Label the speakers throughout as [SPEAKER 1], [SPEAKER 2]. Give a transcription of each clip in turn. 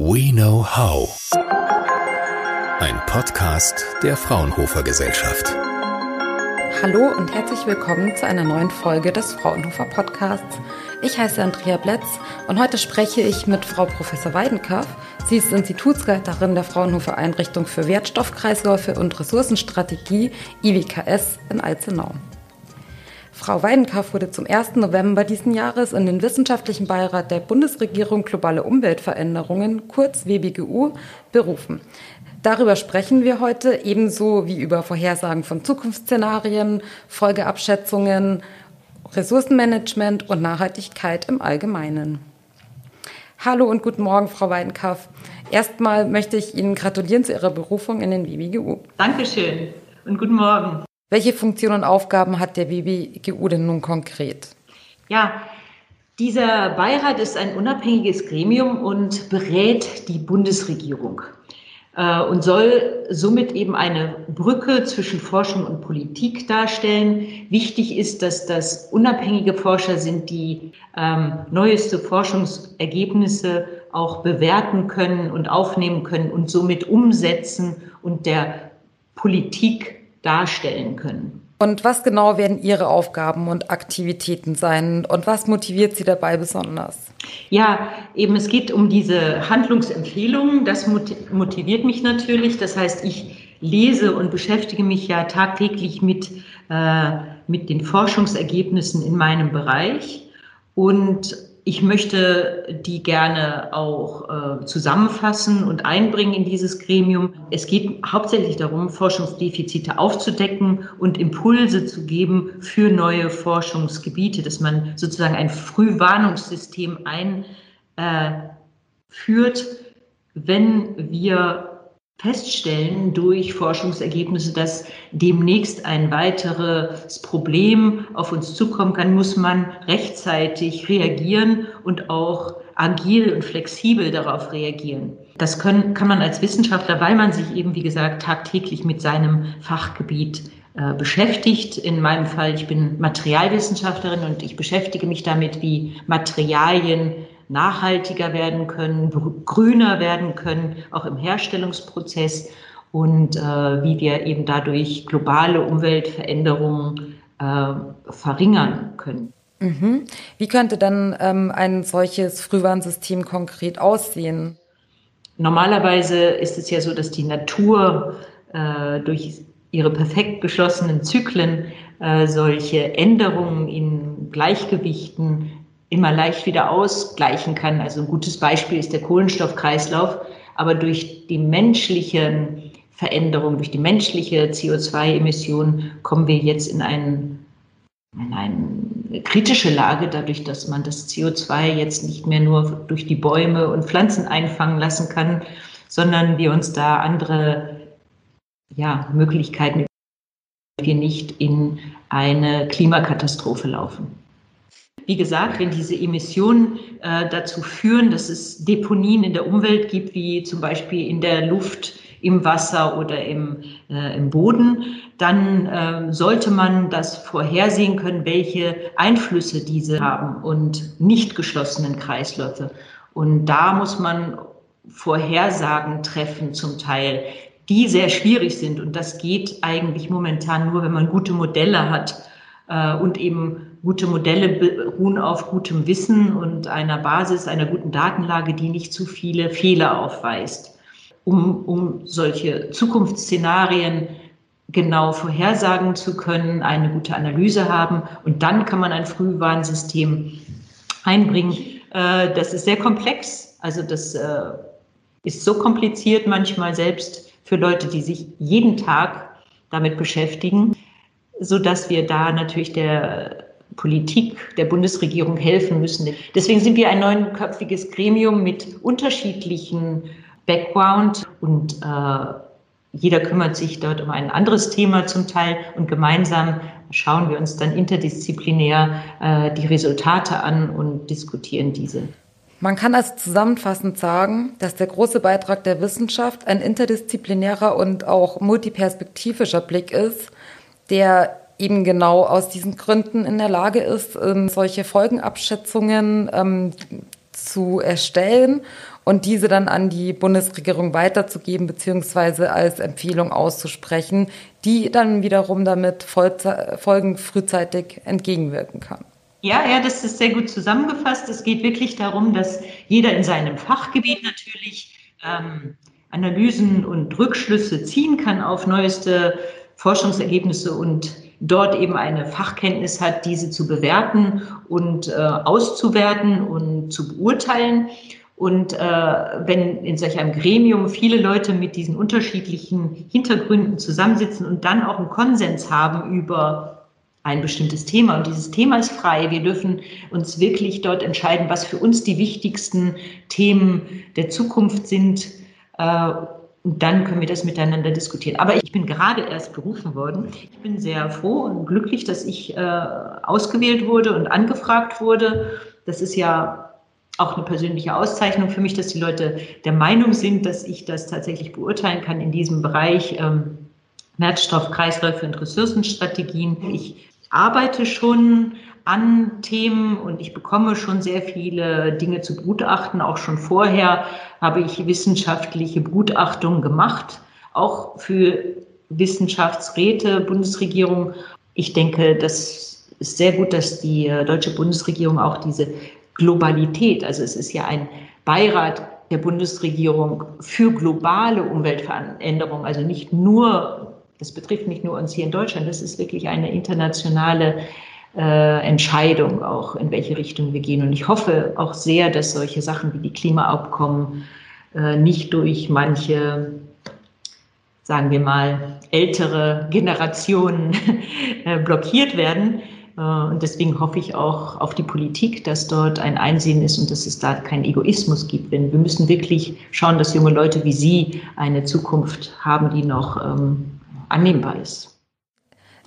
[SPEAKER 1] We Know How. Ein Podcast der Fraunhofer Gesellschaft.
[SPEAKER 2] Hallo und herzlich willkommen zu einer neuen Folge des Fraunhofer Podcasts. Ich heiße Andrea Bletz und heute spreche ich mit Frau Professor Weidenkaff. Sie ist Institutsleiterin der Fraunhofer Einrichtung für Wertstoffkreisläufe und Ressourcenstrategie IWKS in Alzenau. Frau Weidenkauf wurde zum 1. November diesen Jahres in den Wissenschaftlichen Beirat der Bundesregierung Globale Umweltveränderungen, kurz WBGU, berufen. Darüber sprechen wir heute, ebenso wie über Vorhersagen von Zukunftsszenarien, Folgeabschätzungen, Ressourcenmanagement und Nachhaltigkeit im Allgemeinen. Hallo und guten Morgen, Frau Weidenkauf. Erstmal möchte ich Ihnen gratulieren zu Ihrer Berufung in den WBGU.
[SPEAKER 3] Dankeschön und guten Morgen.
[SPEAKER 2] Welche Funktionen und Aufgaben hat der BBGU denn nun konkret?
[SPEAKER 3] Ja, dieser Beirat ist ein unabhängiges Gremium und berät die Bundesregierung äh, und soll somit eben eine Brücke zwischen Forschung und Politik darstellen. Wichtig ist, dass das unabhängige Forscher sind, die ähm, neueste Forschungsergebnisse auch bewerten können und aufnehmen können und somit umsetzen und der Politik darstellen können.
[SPEAKER 2] Und was genau werden Ihre Aufgaben und Aktivitäten sein und was motiviert Sie dabei besonders?
[SPEAKER 3] Ja, eben es geht um diese Handlungsempfehlungen. Das motiviert mich natürlich. Das heißt, ich lese und beschäftige mich ja tagtäglich mit, äh, mit den Forschungsergebnissen in meinem Bereich und ich möchte die gerne auch äh, zusammenfassen und einbringen in dieses Gremium. Es geht hauptsächlich darum, Forschungsdefizite aufzudecken und Impulse zu geben für neue Forschungsgebiete, dass man sozusagen ein Frühwarnungssystem einführt, äh, wenn wir feststellen durch Forschungsergebnisse, dass demnächst ein weiteres Problem auf uns zukommen kann, muss man rechtzeitig reagieren und auch agil und flexibel darauf reagieren. Das können, kann man als Wissenschaftler, weil man sich eben, wie gesagt, tagtäglich mit seinem Fachgebiet äh, beschäftigt. In meinem Fall, ich bin Materialwissenschaftlerin und ich beschäftige mich damit, wie Materialien nachhaltiger werden können, grüner werden können, auch im Herstellungsprozess und äh, wie wir eben dadurch globale Umweltveränderungen äh, verringern können.
[SPEAKER 2] Mhm. Wie könnte dann ähm, ein solches Frühwarnsystem konkret aussehen?
[SPEAKER 3] Normalerweise ist es ja so, dass die Natur äh, durch ihre perfekt geschlossenen Zyklen äh, solche Änderungen in Gleichgewichten immer leicht wieder ausgleichen kann. Also ein gutes Beispiel ist der Kohlenstoffkreislauf. Aber durch die menschliche Veränderung, durch die menschliche CO2-Emission kommen wir jetzt in, einen, in eine kritische Lage, dadurch, dass man das CO2 jetzt nicht mehr nur durch die Bäume und Pflanzen einfangen lassen kann, sondern wir uns da andere ja, Möglichkeiten wir nicht in eine Klimakatastrophe laufen. Wie gesagt, wenn diese Emissionen äh, dazu führen, dass es Deponien in der Umwelt gibt, wie zum Beispiel in der Luft, im Wasser oder im, äh, im Boden, dann äh, sollte man das vorhersehen können, welche Einflüsse diese haben und nicht geschlossenen Kreisläufe. Und da muss man Vorhersagen treffen zum Teil, die sehr schwierig sind. Und das geht eigentlich momentan nur, wenn man gute Modelle hat äh, und eben gute Modelle beruhen auf gutem Wissen und einer Basis, einer guten Datenlage, die nicht zu viele Fehler aufweist. Um, um solche Zukunftsszenarien genau vorhersagen zu können, eine gute Analyse haben und dann kann man ein Frühwarnsystem einbringen. Äh, das ist sehr komplex, also das äh, ist so kompliziert manchmal selbst für Leute, die sich jeden Tag damit beschäftigen, so dass wir da natürlich der Politik der Bundesregierung helfen müssen. Deswegen sind wir ein neunköpfiges Gremium mit unterschiedlichen Background und äh, jeder kümmert sich dort um ein anderes Thema zum Teil und gemeinsam schauen wir uns dann interdisziplinär äh, die Resultate an und diskutieren diese.
[SPEAKER 2] Man kann also zusammenfassend sagen, dass der große Beitrag der Wissenschaft ein interdisziplinärer und auch multiperspektivischer Blick ist, der eben genau aus diesen Gründen in der Lage ist, ähm, solche Folgenabschätzungen ähm, zu erstellen und diese dann an die Bundesregierung weiterzugeben beziehungsweise als Empfehlung auszusprechen, die dann wiederum damit Folgen frühzeitig entgegenwirken kann.
[SPEAKER 3] Ja, ja, das ist sehr gut zusammengefasst. Es geht wirklich darum, dass jeder in seinem Fachgebiet natürlich ähm, Analysen und Rückschlüsse ziehen kann auf neueste Forschungsergebnisse und dort eben eine Fachkenntnis hat, diese zu bewerten und äh, auszuwerten und zu beurteilen. Und äh, wenn in solch einem Gremium viele Leute mit diesen unterschiedlichen Hintergründen zusammensitzen und dann auch einen Konsens haben über ein bestimmtes Thema. Und dieses Thema ist frei. Wir dürfen uns wirklich dort entscheiden, was für uns die wichtigsten Themen der Zukunft sind. Äh, und dann können wir das miteinander diskutieren. Aber ich bin gerade erst berufen worden. Ich bin sehr froh und glücklich, dass ich äh, ausgewählt wurde und angefragt wurde. Das ist ja auch eine persönliche Auszeichnung für mich, dass die Leute der Meinung sind, dass ich das tatsächlich beurteilen kann in diesem Bereich ähm, Wertstoffkreisläufe und Ressourcenstrategien. Ich arbeite schon an Themen und ich bekomme schon sehr viele Dinge zu begutachten. Auch schon vorher habe ich wissenschaftliche Begutachtungen gemacht, auch für Wissenschaftsräte, Bundesregierung. Ich denke, das ist sehr gut, dass die äh, deutsche Bundesregierung auch diese Globalität. Also es ist ja ein Beirat der Bundesregierung für globale Umweltveränderung, also nicht nur, das betrifft nicht nur uns hier in Deutschland, das ist wirklich eine internationale äh, Entscheidung auch, in welche Richtung wir gehen. Und ich hoffe auch sehr, dass solche Sachen wie die Klimaabkommen äh, nicht durch manche, sagen wir mal, ältere Generationen äh, blockiert werden, und deswegen hoffe ich auch auf die Politik, dass dort ein Einsehen ist und dass es da keinen Egoismus gibt. Denn wir müssen wirklich schauen, dass junge Leute wie Sie eine Zukunft haben, die noch ähm, annehmbar ist.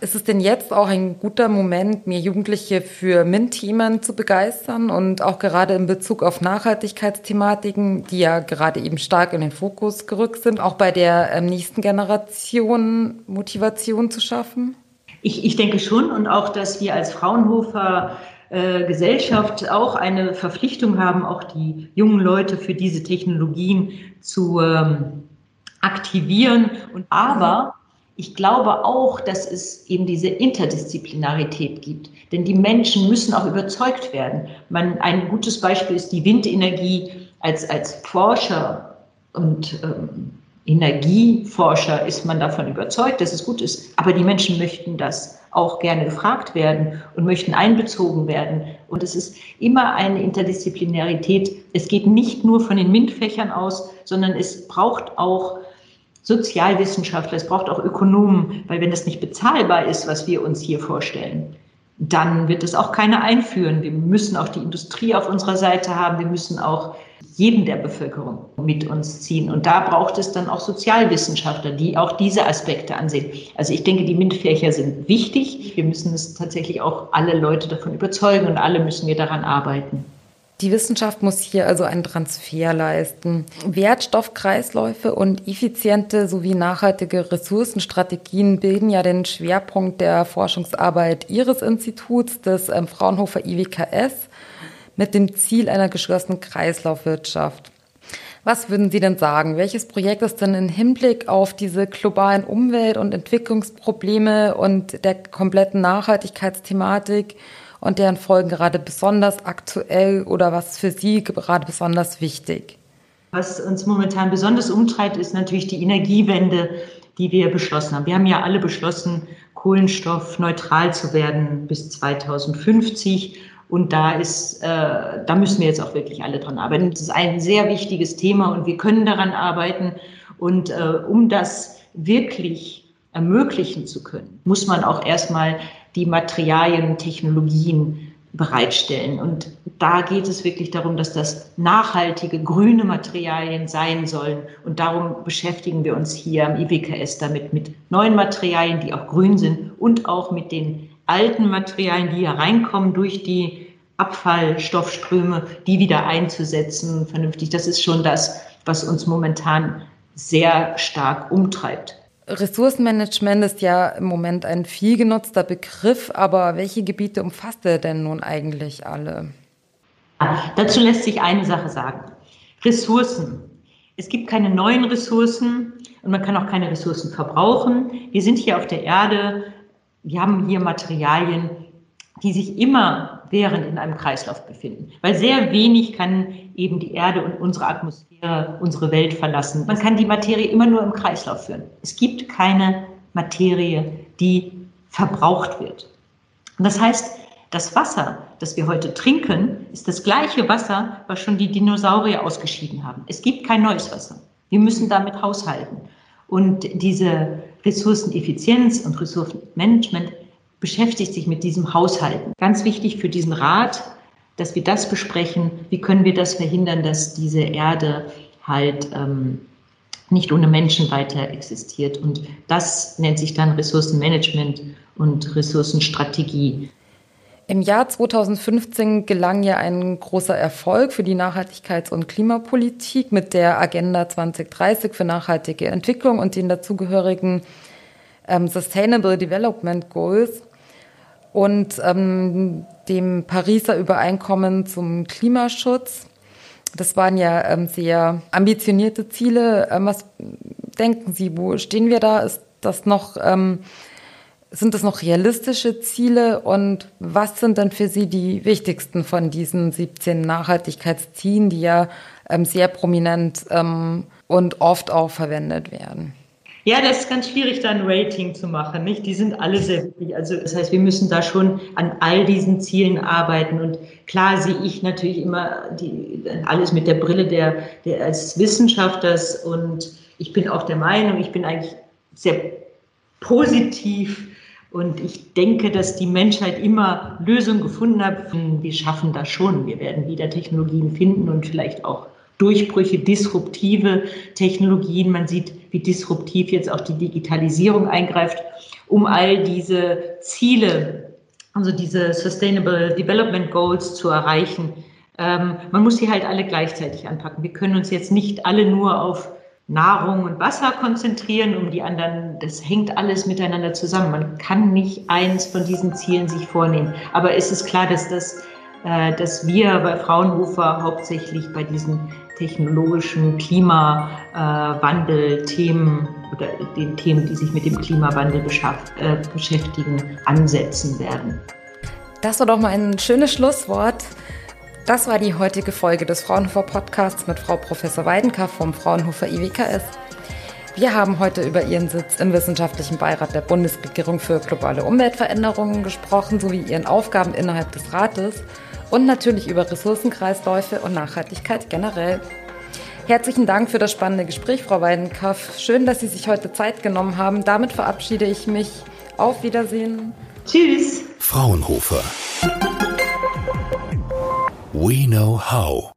[SPEAKER 2] Ist es denn jetzt auch ein guter Moment, mehr Jugendliche für MINT-Themen zu begeistern und auch gerade in Bezug auf Nachhaltigkeitsthematiken, die ja gerade eben stark in den Fokus gerückt sind, auch bei der ähm, nächsten Generation Motivation zu schaffen?
[SPEAKER 3] Ich, ich denke schon und auch, dass wir als Fraunhofer äh, Gesellschaft auch eine Verpflichtung haben, auch die jungen Leute für diese Technologien zu ähm, aktivieren. Und aber ich glaube auch, dass es eben diese Interdisziplinarität gibt. Denn die Menschen müssen auch überzeugt werden. Man, ein gutes Beispiel ist die Windenergie als, als Forscher und ähm, Energieforscher ist man davon überzeugt, dass es gut ist. Aber die Menschen möchten das auch gerne gefragt werden und möchten einbezogen werden. Und es ist immer eine Interdisziplinarität. Es geht nicht nur von den MINT-Fächern aus, sondern es braucht auch Sozialwissenschaftler, es braucht auch Ökonomen, weil wenn das nicht bezahlbar ist, was wir uns hier vorstellen, dann wird es auch keiner einführen. Wir müssen auch die Industrie auf unserer Seite haben. Wir müssen auch jeden der Bevölkerung mit uns ziehen. Und da braucht es dann auch Sozialwissenschaftler, die auch diese Aspekte ansehen. Also ich denke, die MINT-Fächer sind wichtig. Wir müssen es tatsächlich auch alle Leute davon überzeugen und alle müssen wir daran arbeiten.
[SPEAKER 2] Die Wissenschaft muss hier also einen Transfer leisten. Wertstoffkreisläufe und effiziente sowie nachhaltige Ressourcenstrategien bilden ja den Schwerpunkt der Forschungsarbeit Ihres Instituts, des ähm, Fraunhofer IWKS mit dem Ziel einer geschlossenen Kreislaufwirtschaft. Was würden Sie denn sagen? Welches Projekt ist denn im Hinblick auf diese globalen Umwelt- und Entwicklungsprobleme und der kompletten Nachhaltigkeitsthematik und deren Folgen gerade besonders aktuell oder was für Sie gerade besonders wichtig?
[SPEAKER 3] Was uns momentan besonders umtreibt, ist natürlich die Energiewende, die wir beschlossen haben. Wir haben ja alle beschlossen, kohlenstoffneutral zu werden bis 2050 und da ist, äh, da müssen wir jetzt auch wirklich alle dran arbeiten. Das ist ein sehr wichtiges Thema und wir können daran arbeiten. Und äh, um das wirklich ermöglichen zu können, muss man auch erstmal die Materialien und Technologien bereitstellen. Und da geht es wirklich darum, dass das nachhaltige, grüne Materialien sein sollen. Und darum beschäftigen wir uns hier am IWKS damit mit neuen Materialien, die auch grün sind und auch mit den alten Materialien, die ja reinkommen durch die Abfallstoffströme, die wieder einzusetzen, vernünftig. Das ist schon das, was uns momentan sehr stark umtreibt.
[SPEAKER 2] Ressourcenmanagement ist ja im Moment ein viel genutzter Begriff, aber welche Gebiete umfasst er denn nun eigentlich alle?
[SPEAKER 3] Dazu lässt sich eine Sache sagen. Ressourcen. Es gibt keine neuen Ressourcen und man kann auch keine Ressourcen verbrauchen. Wir sind hier auf der Erde, wir haben hier Materialien, die sich immer während in einem Kreislauf befinden. Weil sehr wenig kann eben die Erde und unsere Atmosphäre, unsere Welt verlassen. Man kann die Materie immer nur im Kreislauf führen. Es gibt keine Materie, die verbraucht wird. Und das heißt, das Wasser, das wir heute trinken, ist das gleiche Wasser, was schon die Dinosaurier ausgeschieden haben. Es gibt kein neues Wasser. Wir müssen damit haushalten. Und diese Ressourceneffizienz und Ressourcenmanagement beschäftigt sich mit diesem Haushalten. Ganz wichtig für diesen Rat, dass wir das besprechen, wie können wir das verhindern, dass diese Erde halt ähm, nicht ohne Menschen weiter existiert. Und das nennt sich dann Ressourcenmanagement und Ressourcenstrategie.
[SPEAKER 2] Im Jahr 2015 gelang ja ein großer Erfolg für die Nachhaltigkeits- und Klimapolitik mit der Agenda 2030 für nachhaltige Entwicklung und den dazugehörigen ähm, Sustainable Development Goals und ähm, dem Pariser Übereinkommen zum Klimaschutz. Das waren ja ähm, sehr ambitionierte Ziele. Ähm, was denken Sie, wo stehen wir da? Ist das noch, ähm, sind das noch realistische Ziele? Und was sind denn für Sie die wichtigsten von diesen 17 Nachhaltigkeitszielen, die ja ähm, sehr prominent ähm, und oft auch verwendet werden?
[SPEAKER 3] Ja, das ist ganz schwierig, da ein Rating zu machen. Nicht? Die sind alle sehr wichtig. Also das heißt, wir müssen da schon an all diesen Zielen arbeiten. Und klar sehe ich natürlich immer die, alles mit der Brille der, der als Wissenschaftlers. Und ich bin auch der Meinung, ich bin eigentlich sehr positiv. Und ich denke, dass die Menschheit immer Lösungen gefunden hat. Wir schaffen das schon. Wir werden wieder Technologien finden und vielleicht auch Durchbrüche, disruptive Technologien. Man sieht, wie disruptiv jetzt auch die Digitalisierung eingreift, um all diese Ziele, also diese Sustainable Development Goals zu erreichen. Ähm, man muss sie halt alle gleichzeitig anpacken. Wir können uns jetzt nicht alle nur auf Nahrung und Wasser konzentrieren, um die anderen, das hängt alles miteinander zusammen. Man kann nicht eins von diesen Zielen sich vornehmen. Aber es ist klar, dass das äh, dass wir bei Fraunhofer hauptsächlich bei diesen technologischen Klimawandel-Themen oder den Themen, die sich mit dem Klimawandel äh, beschäftigen, ansetzen werden.
[SPEAKER 2] Das war doch mal ein schönes Schlusswort. Das war die heutige Folge des Fraunhofer Podcasts mit Frau Professor Weidenkaff vom Fraunhofer IWKS. Wir haben heute über ihren Sitz im Wissenschaftlichen Beirat der Bundesregierung für globale Umweltveränderungen gesprochen, sowie ihren Aufgaben innerhalb des Rates und natürlich über Ressourcenkreisläufe und Nachhaltigkeit generell. Herzlichen Dank für das spannende Gespräch, Frau Weidenkaff. Schön, dass Sie sich heute Zeit genommen haben. Damit verabschiede ich mich. Auf Wiedersehen.
[SPEAKER 3] Tschüss.
[SPEAKER 1] Fraunhofer. We know how.